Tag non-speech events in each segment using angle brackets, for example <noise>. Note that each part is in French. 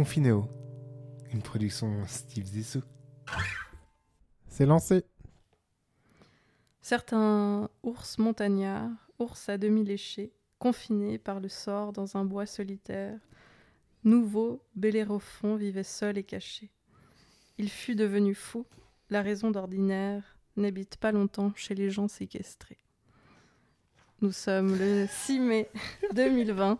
Confinéo, une production Steve Zissou. C'est lancé. Certains ours montagnards, ours à demi léchés, confinés par le sort dans un bois solitaire, nouveau Bellérophon vivait seul et caché. Il fut devenu fou, la raison d'ordinaire n'habite pas longtemps chez les gens séquestrés. Nous sommes le 6 mai 2020.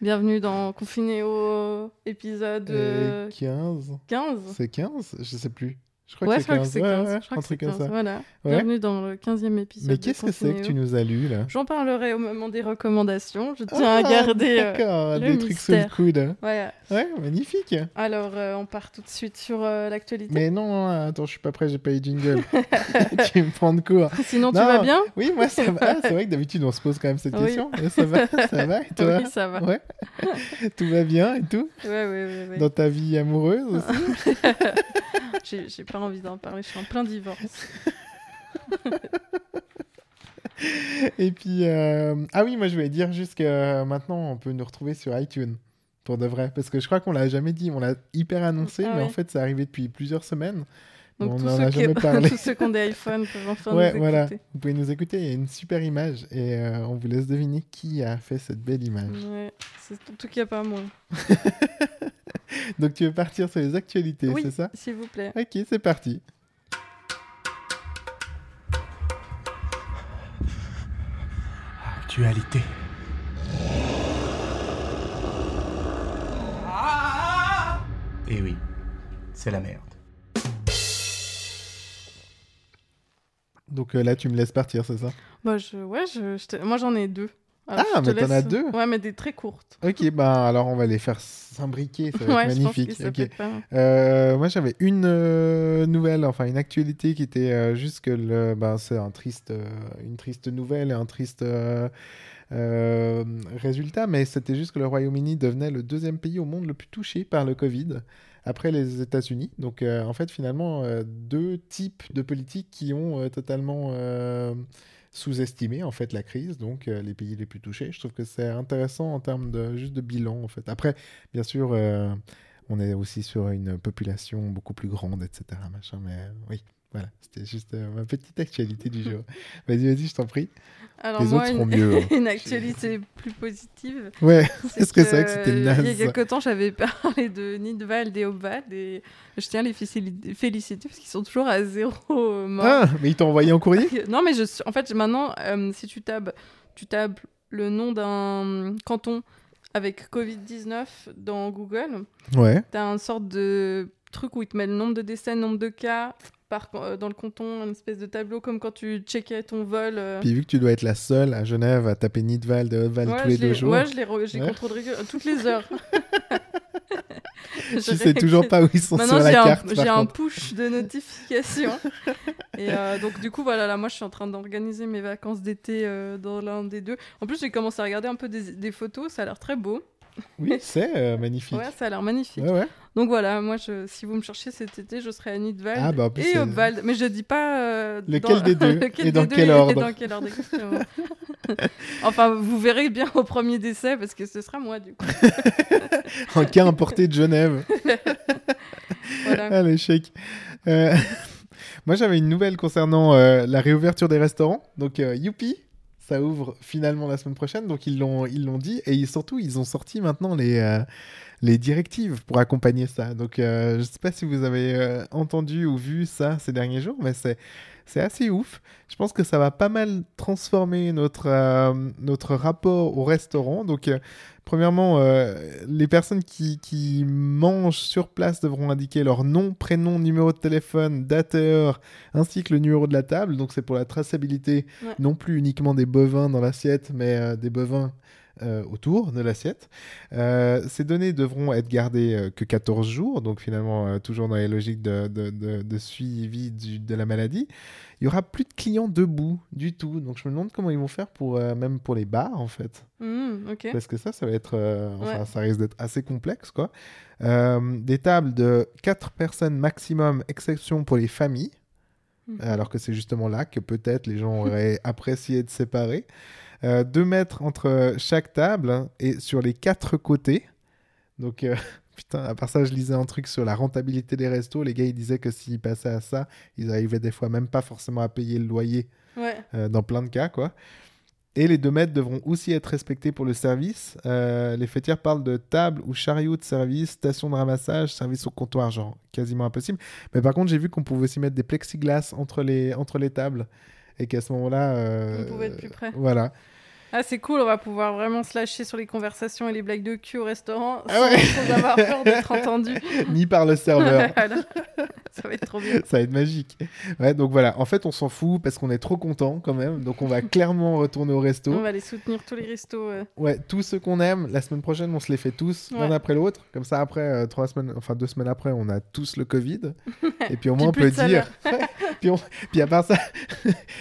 Bienvenue dans Confinéo épisode Euh, euh, 15. 15. C'est 15 Je sais plus. Je crois Ouais, que c'est Ouais, 15. ouais, je crois un que truc comme 15. ça. Voilà. Bienvenue dans le 15e épisode. Mais qu'est-ce que c'est que tu nous as lu là? J'en parlerai au moment des recommandations. Je tiens à Ah, garder. euh, le des trucs sous le coude. Voilà. Ouais, magnifique. Alors, euh, on part tout de suite sur euh, l'actualité. Mais non, non, attends, je suis pas prêt, j'ai pas eu jingle. <laughs> <laughs> tu me prends de court. Sinon, tu vas bien? Oui, moi ça va. <laughs> C'est vrai que d'habitude on se pose quand même cette Oui. question. Ça va, ça va et toi? Oui, ça va. Ouais. tout va bien et tout? Ouais, ouais, ouais. Dans ta vie amoureuse aussi? J'ai pas envie d'en parler, je suis en plein divorce. <laughs> Et puis, euh, ah oui, moi je voulais dire juste que euh, maintenant on peut nous retrouver sur iTunes. Pour de vrai. Parce que je crois qu'on l'a jamais dit. On l'a hyper annoncé, Ah mais en fait c'est arrivé depuis plusieurs semaines. Donc, on tous en ceux, a qui... jamais <laughs> parlé. tous ceux qui ont des iPhones peuvent enfin ouais, nous voilà. écouter. Vous pouvez nous écouter. Il y a une super image et euh, on vous laisse deviner qui a fait cette belle image. Ouais, c'est en tout cas pas moi. <laughs> Donc tu veux partir sur les actualités, Oui, c'est ça? s'il vous plaît. Ok, c'est parti. Actualité. Et oui, c'est la merde. Donc euh, là, tu me laisses partir, c'est ça? Bah, je... Ouais, je... je te- moi j'en ai deux. Ah, je te mais t'en as deux Ouais, mais des très courtes. Ok, bah alors on va les faire s'imbriquer, ça va ouais, être je pense magnifique. pas mal. Euh, moi, j'avais une euh, nouvelle, enfin une actualité qui était euh, juste que le, bah, c'est un triste, une triste nouvelle et un triste résultat, mais c'était juste que le Royaume-Uni devenait le deuxième pays au monde le plus touché par le Covid après les États-Unis. Donc, en fait, finalement, deux types de politiques qui ont totalement sous-estimé en fait la crise, donc euh, les pays les plus touchés. Je trouve que c'est intéressant en termes de juste de bilan en fait. Après, bien sûr. euh, on est aussi sur une population beaucoup plus grande, etc. Machin, mais euh, oui, voilà, c'était juste euh, ma petite actualité du jour. <laughs> Vas-y, vas-y, je t'en prie. Alors, Les moi, autres seront une... mieux, hein. <laughs> une actualité plus positive. Ouais, <laughs> est-ce que c'est vrai que c'était euh, naze Il y a quelques temps, j'avais parlé de Nidwald et Obwald et je tiens à les féliciter parce qu'ils sont toujours à zéro euh, mort. Ah, mais ils t'ont envoyé en courrier Non, mais je suis... en fait, maintenant, euh, si tu tapes, tu tapes le nom d'un canton avec Covid-19 dans Google, Ouais. tu as une sorte de truc où il te met le nombre de décès, le nombre de cas par, euh, dans le canton, une espèce de tableau comme quand tu checkais ton vol. euh. Puis vu que tu dois être la seule à Genève à taper Nidwald et Odwald Ouais, tous les deux jours, Ouais, je les re- j'ai Ouais. contrôle régul- toutes les heures. <laughs> <laughs> Je sais toujours pas où ils sont Maintenant, sur la j'ai un, carte. j'ai un push de notification. et euh, donc, du coup, voilà, là, moi, je suis en train d'organiser mes vacances d'été euh, dans l'un des deux. En plus, j'ai commencé à regarder un peu des, des photos, ça a l'air très beau. Oui, c'est euh, magnifique. Ouais, ça a l'air magnifique. Ouais, ouais. Donc voilà, moi, je, si vous me cherchez cet été, je serai à Nidwald Ah, bah, et Obwald. Mais je dis pas. euh, Lequel <laughs> dans- des deux lequel et dans quel et ordre dans quel ordre, exactement. <laughs> enfin, vous verrez bien au premier décès parce que ce sera moi, du coup. <laughs> Un cas importé de Genève. Voilà. Ah, l'échec. Euh, Moi, j'avais une nouvelle concernant euh, la réouverture des restaurants. Donc, youpi, ça ouvre finalement la semaine prochaine. Donc, ils l'ont, ils l'ont dit. Et surtout, ils ont sorti maintenant les, euh, les directives pour accompagner ça. Donc, euh, je ne sais pas si vous avez euh, entendu ou vu ça ces derniers jours, mais c'est, c'est assez ouf. Je pense que ça va pas mal transformer notre, notre rapport au restaurant. Donc, Premièrement, euh, les personnes qui, qui mangent sur place devront indiquer leur nom, prénom, numéro de téléphone, date et heure, ainsi que le numéro de la table. Donc c'est pour la traçabilité, Ouais. non plus uniquement des bovins dans l'assiette, mais euh, des bovins euh, autour de l'assiette. Euh, ces données devront être gardées euh, que 14 jours, donc finalement toujours dans les logiques de, de- de- de suivi du- de la maladie. Il y aura plus de clients debout du tout, donc je me demande comment ils vont faire pour même pour les bars en fait. Mmh. Parce que ça, ça va être. enfin, Ouais. ça risque d'être assez complexe, quoi. Des tables de 4 personnes maximum, exception pour les familles. Mhm. Alors que c'est justement là que peut-être les gens auraient <laughs> apprécié de séparer. Euh, deux mètres entre chaque table hein, et sur les quatre côtés. Donc, euh, <laughs> Putain, à part ça, je lisais un truc sur la rentabilité des restos. Les gars, ils disaient que s'ils passaient à ça, ils arrivaient des fois même pas forcément à payer le loyer Ouais. euh, dans plein de cas, quoi. Et les deux mètres devront aussi être respectés pour le service. Euh, les fêtières parlent de table ou chariot de service, station de ramassage, service au comptoir, genre quasiment impossible. Mais par contre, j'ai vu qu'on pouvait aussi mettre des plexiglas entre les, entre les tables et qu'à ce moment-là. euh, On pouvait être plus près. Voilà. Ah, c'est cool, on va pouvoir vraiment se lâcher sur les conversations et les blagues de cul au restaurant Ah sans, ouais. sans avoir peur d'être <laughs> entendu. Ni par le serveur. <laughs> Voilà. Ça va être trop bien. Ça va être magique. Ouais, donc voilà. En fait, on s'en fout parce qu'on est trop content quand même. Donc on va <laughs> clairement retourner au resto. On va aller soutenir tous les restos. euh. Ouais, tous ceux qu'on aime, la semaine prochaine, on se les fait tous, l'un après l'autre. Comme ça, après, euh, trois semaines, enfin deux semaines après, on a tous le Covid. Et puis au Puis moins, on peut dire. Puis, on- puis à part ça,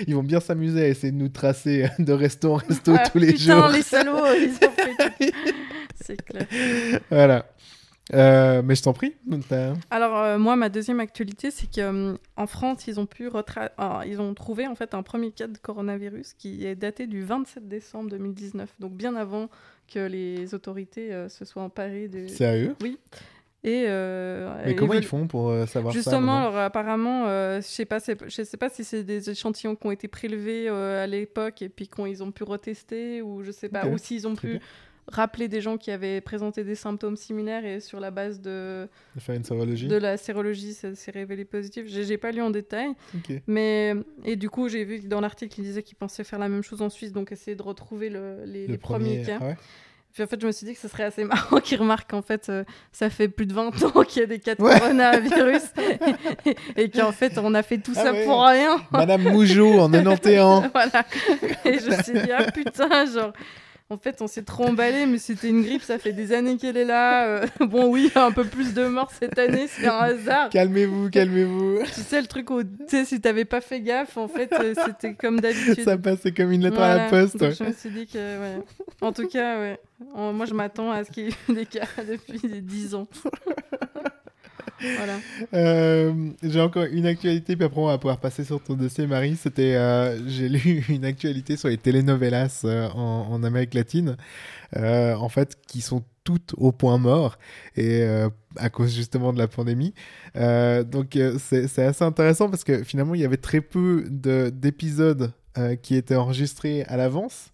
ils vont bien s'amuser à essayer de nous tracer de resto en resto tous les putain, jours. les salauds, ils ont fait. <laughs> C'est clair. Voilà. Euh, mais je t'en prie. Alors euh, moi, ma deuxième actualité, c'est qu'en France, ils ont pu retra- ils ont trouvé en fait un premier cas de coronavirus qui est daté du 27 décembre 2019, donc bien avant que les autorités euh, se soient emparées de. Sérieux? Et euh, Mais comment ils font pour euh, savoir ça Justement, alors apparemment, euh, je sais pas, je sais pas si c'est des échantillons qui ont été prélevés euh, à l'époque et puis qu'ils ont pu retester ou je sais pas, ou s'ils ont très pu bien. rappeler des gens qui avaient présenté des symptômes similaires et sur la base de, De faire une sérologie de la sérologie, ça s'est révélé positif. J'ai pas lu en détail, mais et du coup j'ai vu que dans l'article il disait qu'ils pensaient faire la même chose en Suisse, donc essayer de retrouver le- les, Le les premiers premier, cas. ouais. Puis en fait, je me suis dit que ce serait assez <laughs> marrant qu'ils remarquent qu'en fait, euh, ça fait plus de 20 ans qu'il y a des cas de Ouais. coronavirus et, et qu'en fait, on a fait tout Ah ça ouais. pour rien. Madame Mougeot en <laughs> 91. voilà. Et je me suis dit, ah putain, genre. En fait, on s'est trop emballé, mais c'était une grippe, ça fait des années qu'elle est là. euh, bon, oui, un peu plus de morts cette année, c'est un hasard. calmez-vous, calmez-vous. Tu sais, le truc où, tu sais, si t'avais pas fait gaffe, en fait, euh, c'était comme d'habitude. Ça passait comme une lettre à la poste. Donc, je me suis dit que, ouais. En tout cas, ouais. Moi, je m'attends à ce qu'il y ait des cas <laughs> depuis des 10 ans. Euh, j'ai encore une actualité, puis après on va pouvoir passer sur ton dossier, Marie. C'était, euh, j'ai lu <laughs> une actualité sur les telenovelas euh, en, en Amérique latine, en fait, qui sont toutes au point mort et à cause justement de la pandémie. Donc c'est assez intéressant parce que finalement il y avait très peu de- d'épisodes qui étaient enregistrés à l'avance.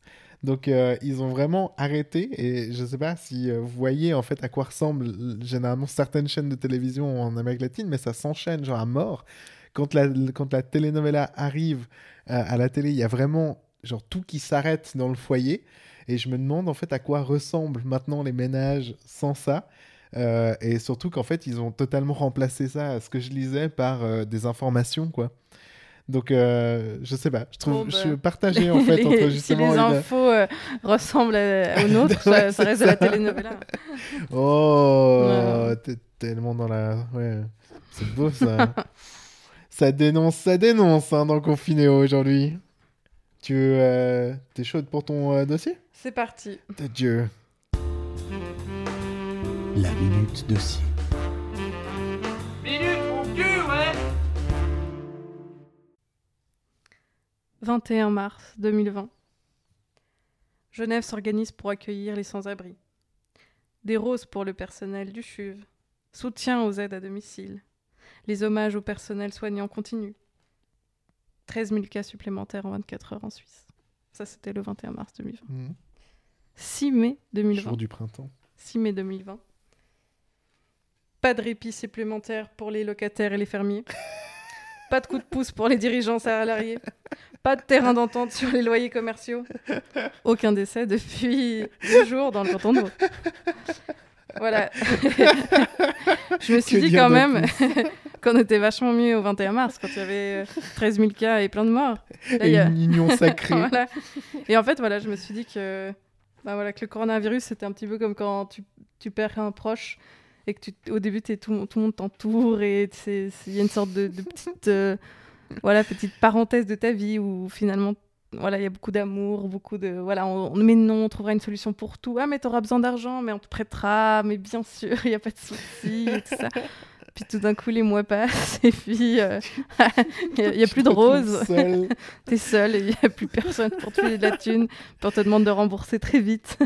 Donc euh, ils ont vraiment arrêté et je sais pas si euh, vous voyez en fait à quoi ressemblent généralement certaines chaînes de télévision en Amérique latine, mais ça s'enchaîne genre à mort. Quand la, quand la telenovela arrive euh, à la télé, il y a vraiment genre tout qui s'arrête dans le foyer et je me demande en fait à quoi ressemblent maintenant les ménages sans ça. Et surtout qu'en fait ils ont totalement remplacé ça, ce que je lisais, par des informations quoi. Donc, euh, je sais pas, je trouve, Bon, je suis partagé <laughs> en fait Les- entre si justement les une- infos euh, ressemblent à- aux nôtres, ça, <laughs> Ouais, ça reste de la telenovela. Oh, Ouais. t'es tellement dans la. Ouais, c'est beau ça. <laughs> ça dénonce, ça dénonce hein, dans le Confinéo aujourd'hui. Tu veux. euh, T'es chaude pour ton euh, dossier? C'est parti. De Dieu. La minute dossier. 21 mars 2020. Genève s'organise pour accueillir les sans-abri. Des roses pour le personnel du CHUV. Soutien aux aides à domicile. Les hommages au personnel soignant continuent. 13 000 cas supplémentaires en 24 heures en Suisse. Ça, c'était le 21 mars 2020. Mhm. 6 mai 2020. Jour du printemps. 6 mai 2020. Pas de répit supplémentaire pour les locataires et les fermiers. Pas de coup de pouce pour les dirigeants salariés. Pas de terrain d'entente sur les loyers commerciaux. Aucun décès depuis deux jours dans le canton de Vaud. Voilà. <laughs> Je me suis Que dit quand même <laughs> qu'on était vachement mieux au 21 mars quand il y avait euh, 13 000 cas et plein de morts. Là, il Et y a- une union sacrée. <laughs> voilà. Et en fait, voilà, je me suis dit que, bah voilà, que le coronavirus, c'était un petit peu comme quand tu, tu perds un proche et que tu, au début, tout, tout le monde t'entoure et il y a une sorte de, de petite, euh, voilà, petite parenthèse de ta vie où finalement, voilà, il y a beaucoup d'amour, beaucoup de, voilà, on, on- mais non, on trouvera une solution pour tout. Ah, mais t'auras besoin d'argent, mais on te prêtera, mais bien sûr, <laughs> il n'y a pas de souci et tout ça. puis tout d'un coup, les mois passent et puis euh, <laughs> il n'y a, plus de seul. <laughs> T'es seul et il n'y a plus personne pour te filer de la thune, pour te demander de rembourser très vite.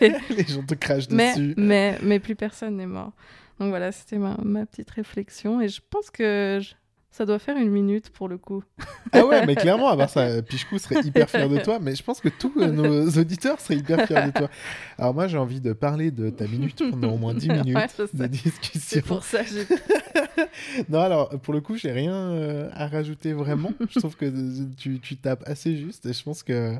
les gens te crachent mais, dessus. mais, mais plus personne n'est mort. Donc voilà, c'était ma, ma petite réflexion et je pense que je- ça doit faire une minute pour le coup. Ah ouais, mais <laughs> clairement, à part ça, Pichkou serait hyper fier de toi, mais je pense que tous euh, nos <laughs> auditeurs seraient hyper fiers de toi. Alors moi, j'ai envie de parler de ta minute pendant <laughs> au moins 10 minutes Ouais, de discussion. C'est pour ça Non, alors, pour le coup, j'ai rien euh, à rajouter vraiment. je trouve que tu, tu tapes assez juste et je pense que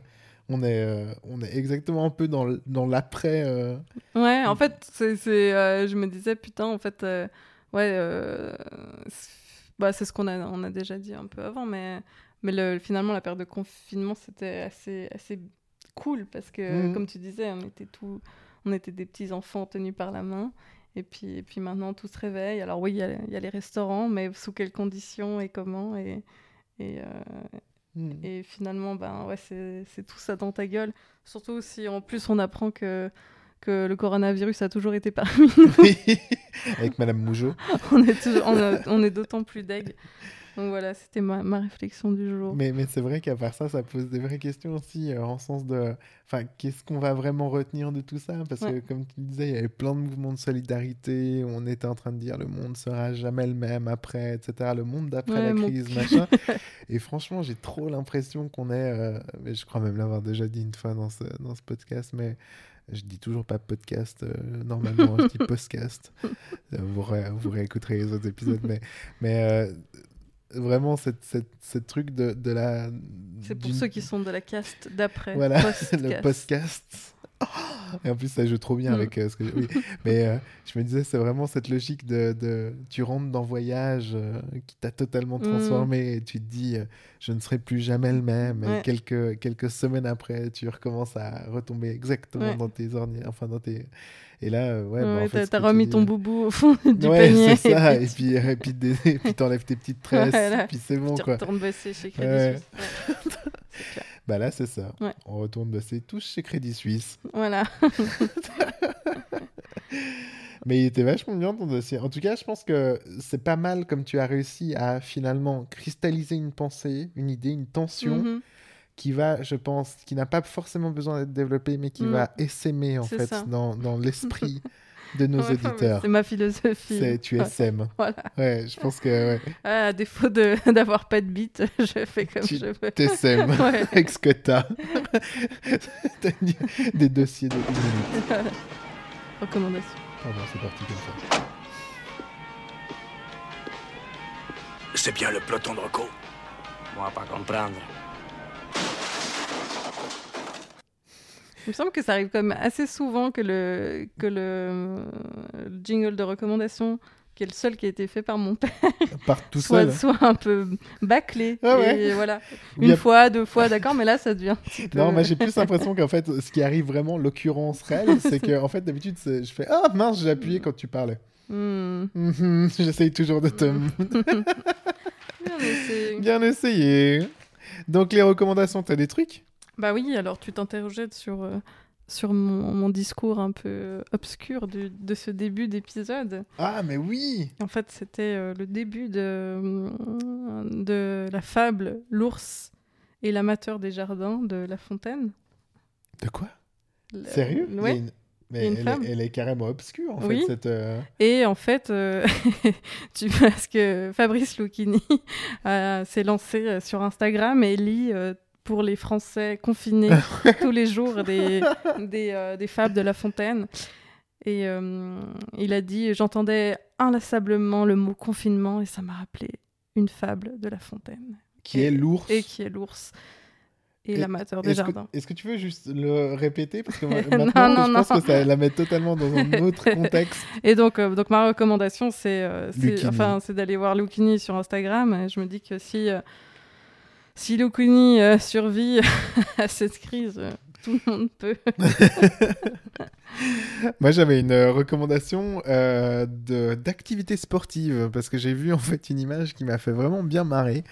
on est, euh, on est exactement un peu dans, l'après. euh, Ouais, en fait, c'est, euh, je me disais, putain, en fait, euh, ouais, euh, bah, c'est ce qu'on a, on a déjà dit un peu avant, mais, mais le, finalement, la période de confinement, c'était assez, assez cool parce que, Mhm. comme tu disais, on était, tout, on était des petits enfants tenus par la main. Et puis, et puis maintenant, tout se réveille. Alors oui, il y, a- il y a les restaurants, mais sous quelles conditions et comment et, et, euh, hmm. et finalement, ben ouais, c'est c'est tout ça dans ta gueule. Surtout si en plus on apprend que, que le coronavirus a toujours été parmi <laughs> nous. Oui, Avec Madame Mougeot. <laughs> on est, toujours- on a- on est d'autant plus deg. Donc voilà, c'était ma, ma réflexion du jour. Mais, mais c'est vrai qu'à part ça, ça pose des vraies questions aussi, euh, en sens de... Enfin, qu'est-ce qu'on va vraiment retenir de tout ça? Parce que, comme tu disais, il y avait plein de mouvements de solidarité, on était en train de dire le monde sera jamais le même après, etc. Le monde d'après Ouais, la mon crise, machin. <laughs> Et franchement, j'ai trop l'impression qu'on est... euh, mais je crois même l'avoir déjà dit une fois dans ce, dans ce podcast, mais... Je dis toujours pas podcast, euh, normalement, je dis <laughs> podcast. Vous, ré- vous réécouterez les autres épisodes, mais, mais euh, vraiment, cette, cette, ce truc de, de la. C'est pour ceux qui sont de la caste d'après. Voilà, post-cast. <laughs> le podcast. Et en plus, ça joue trop bien Mm. avec euh, ce que oui. Mais euh, je me disais, c'est vraiment cette logique de, de- Tu rentres dans Voyage euh, qui t'a totalement Mm. transformé et tu te dis, je ne serai plus jamais le même. Et quelques, quelques semaines après, tu recommences à retomber exactement Ouais. dans tes ordi... Enfin, dans tes. Et là, ouais, bah, Ouais, fait, t'as tu remis ton boubou au fond <laughs> du ouais, panier. c'est ça. et puis, et puis, des- et puis t'enlèves tes petites <laughs> tresses. Voilà. Et puis c'est bon, tu quoi. retournes bosser chez Crédit. Suisse. <laughs> C'est clair. Bah là, c'est ça. Ouais. On retourne bosser tous chez Crédit Suisse. Voilà. <laughs> Mais il était vachement bien ton dossier. En tout cas, je pense que c'est pas mal comme tu as réussi à finalement cristalliser une pensée, une idée, une tension Mhm. qui va, je pense, qui n'a pas forcément besoin d'être développée, mais qui Mm. va essaimer en fait ça. dans, dans l'esprit <laughs> de nos Ouais, auditeurs. C'est ma philosophie. C'est tu SM. <laughs> Voilà. Ouais, je pense que ouais, <laughs> Ah, à défaut de- <laughs> d'avoir pas de bite, je fais comme Tu- je veux. t'SM Ouais. avec ce que t'as. Des dossiers de. Recommandation. Pardon, c'est parti comme ça. C'est bien le peloton de Rocco? Moi, pas comprendre. Il me semble que ça arrive quand même assez souvent que le, que le, le jingle de recommandation, qui est le seul qui a été fait par mon père, <laughs> tout soit, seul. soit un peu bâclé. Ah ouais. Et voilà. <laughs> Une a- fois, deux fois, d'accord, mais là, ça devient peu... Non, moi j'ai plus l'impression qu'en fait, ce qui arrive vraiment, l'occurrence réelle, <laughs> c'est que en fait d'habitude, je fais ah mince, j'ai appuyé quand tu parlais. Hmm. Mhm, J'essaye toujours de te Bien essayé. bien. Donc les recommandations, t'as des trucs? Bah oui, alors tu t'interrogeais sur, euh, sur mon, mon discours un peu obscur du- de ce début d'épisode. Ah mais oui. En fait, c'était euh, le début de, de la fable L'ours et l'amateur des jardins de La Fontaine. De quoi? Le- Sérieux? Ouais. une- Mais une elle, femme. est, elle est carrément obscure en Oui. fait cette. euh, Et en fait, euh, <laughs> tu parce que Fabrice Lucchini <laughs> euh, s'est lancé euh, sur Instagram et lit euh, pour les Français confinés <laughs> tous les jours des, des, euh, des fables de La Fontaine. Et euh, il a dit J'entendais inlassablement le mot confinement et ça m'a rappelé une fable de La Fontaine. qui Et- est l'ours. Et qui est l'ours et, Et- l'amateur des jardins. est-ce que tu veux juste le répéter? Parce que <laughs> Non, maintenant non, je pense que ça la met totalement dans un autre <laughs> contexte. Et donc, euh, donc ma recommandation, c'est enfin, d'aller voir Lucchini sur Instagram. Et je me dis que si, si Lucchini euh, survit <laughs> à cette crise, euh, tout le monde peut. <laughs> Moi, j'avais une euh, recommandation euh, d'activité sportive parce que j'ai vu en fait une image qui m'a fait vraiment bien marrer,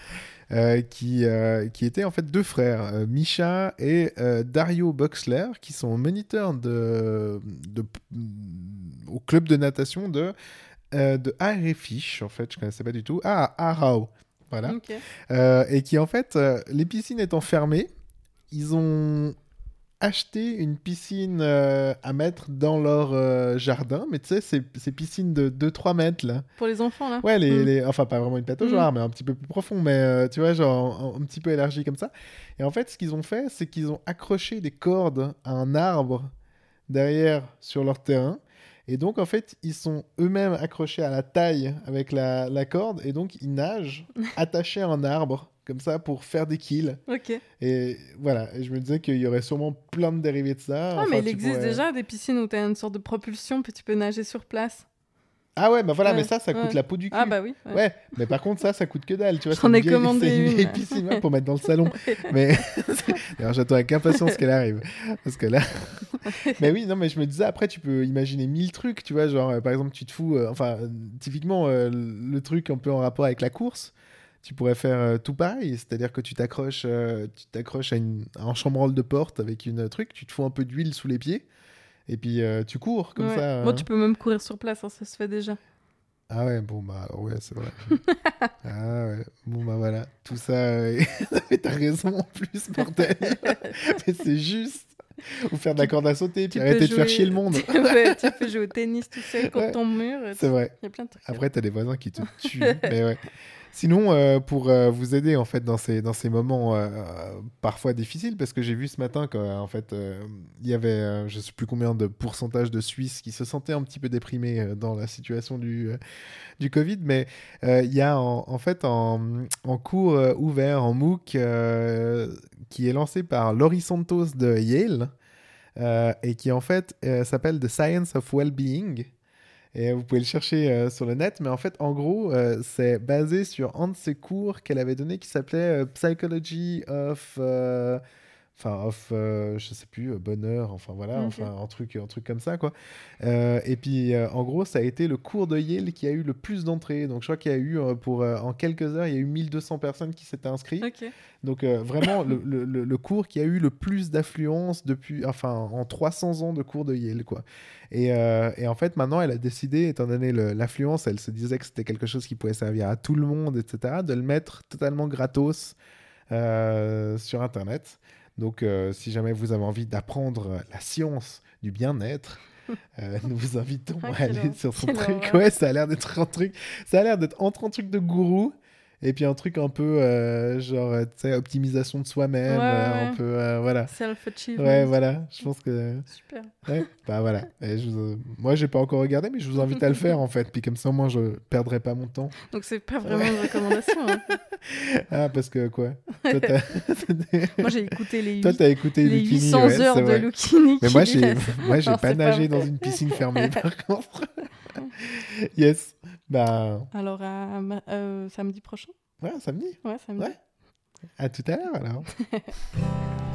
qui qui était en fait deux frères, Misha et Dario Boxler, qui sont moniteurs de, au club de natation de de en fait, je connaissais pas du tout. Ah, Arau, voilà. Euh, et qui en fait, euh, les piscines étant fermées, ils ont acheté une piscine euh, à mettre dans leur jardin, mais tu sais, ces, ces piscines de 2-3 mètres là. Pour les enfants, là Ouais, les, Mm. les- enfin pas vraiment une pataugeoire, mais un petit peu plus profond, mais tu vois, genre un, un petit peu élargi comme ça. Et en fait, ce qu'ils ont fait, c'est qu'ils ont accroché des cordes à un arbre derrière sur leur terrain. Et donc, en fait, ils sont eux-mêmes accrochés à la taille avec la, la corde, et donc ils nagent <laughs> attachés à un arbre, comme ça, pour faire des kills. Ok. Et voilà, et je me disais qu'il y aurait sûrement plein de dérivés de ça. Ah, Enfin, mais il existe pourrais- déjà des piscines où tu as une sorte de propulsion, puis tu peux nager sur place. Ah ouais, bah voilà, Ouais, mais ça, ça coûte ouais. la peau du cul. Ah, bah oui. ouais. Ouais, mais par contre, ça, ça coûte que dalle, tu vois. J'en ai vieille- commandé une piscine ouais, pour mettre dans le salon. <laughs> Mais <laughs> d'ailleurs, j'attends avec impatience qu'elle arrive. Parce que là. <laughs> mais oui, non, mais je me disais, après, tu peux imaginer mille trucs, tu vois. Genre, euh, par exemple, tu te fous. euh, enfin, typiquement, euh, le truc un peu en rapport avec la course. Tu pourrais faire tout pareil, c'est-à-dire que tu t'accroches, tu t'accroches à, une, à un chambranle de porte avec une truc, tu te fous un peu d'huile sous les pieds, et puis euh, tu cours comme Ouais. ça. Bon, hein. tu peux même courir sur place, hein, ça se fait déjà. Ah ouais, bon bah ouais, c'est vrai. <laughs> ah ouais, bon bah voilà, tout ça, euh, <laughs> mais t'as raison en plus, bordel. <laughs> mais c'est juste. Ou faire de la corde à sauter, puis arrêter de faire chier le monde. Ouais, tu peux jouer au tennis tout seul contre Ouais. ton mur. C'est vrai. Il y a plein de trucs. Après, t'as des voisins qui te tuent. mais ouais. Sinon, euh, pour euh, vous aider en fait dans ces, dans ces moments euh, parfois difficiles, parce que j'ai vu ce matin qu'en fait il y avait je sais plus combien de pourcentage de Suisses qui se sentaient un petit peu déprimés dans la situation du, du Covid, mais il y a en, fait en, cours ouvert en MOOC qui est lancé par Laurie Santos de Yale et qui en fait s'appelle The Science of Wellbeing. Et vous pouvez le chercher euh, sur le net, mais en fait, en gros, euh, c'est basé sur un de ses cours qu'elle avait donné qui s'appelait euh, Psychology of. Enfin, of, euh, je sais plus, euh, bonheur, enfin voilà, Ok. enfin un truc, un truc comme ça, quoi. Euh, et puis, euh, en gros, ça a été le cours de Yale qui a eu le plus d'entrées. Donc, je crois qu'il y a eu, pour, en quelques heures, il y a eu 1200 personnes qui s'étaient inscrites. Donc vraiment le, <coughs> le- le- le cours qui a eu le plus d'affluence depuis, enfin en 300 ans de cours de Yale quoi. Et, et en fait maintenant elle a décidé, étant donné l'affluence, elle se disait que c'était quelque chose qui pouvait servir à tout le monde, etc., de le mettre totalement gratos sur Internet. Donc euh, si jamais vous avez envie d'apprendre la science du bien-être. <laughs> euh, nous vous invitons Ah, à aller sur son truc. Ouais, ça a l'air d'être un truc. Ça a l'air d'être entre un truc de gourou et puis un truc un peu euh, genre, euh, tu sais, optimisation de soi-même, Ouais, euh, ouais. un peu, euh, voilà. Self-achievement. Ouais, voilà. Je pense que, Super. ouais, bah voilà. Et je vous- Moi, j'ai pas encore regardé, mais je vous invite à le faire en fait. Puis comme ça, moi, je perdrai pas mon temps. Donc c'est pas vraiment une recommandation. hein. <laughs> Ah, parce que quoi? Toi, <laughs> Moi j'ai <laughs> écouté les, Toi, t'as écouté les Lucchini, 800 ouais, heures de. Lucchini. Mais moi, dit j'ai, pas nagé dans une piscine fermée, par contre. yes. Bah, Alors à euh, samedi prochain? ouais, samedi. Ouais, samedi. Ouais. À tout à l'heure alors. <laughs>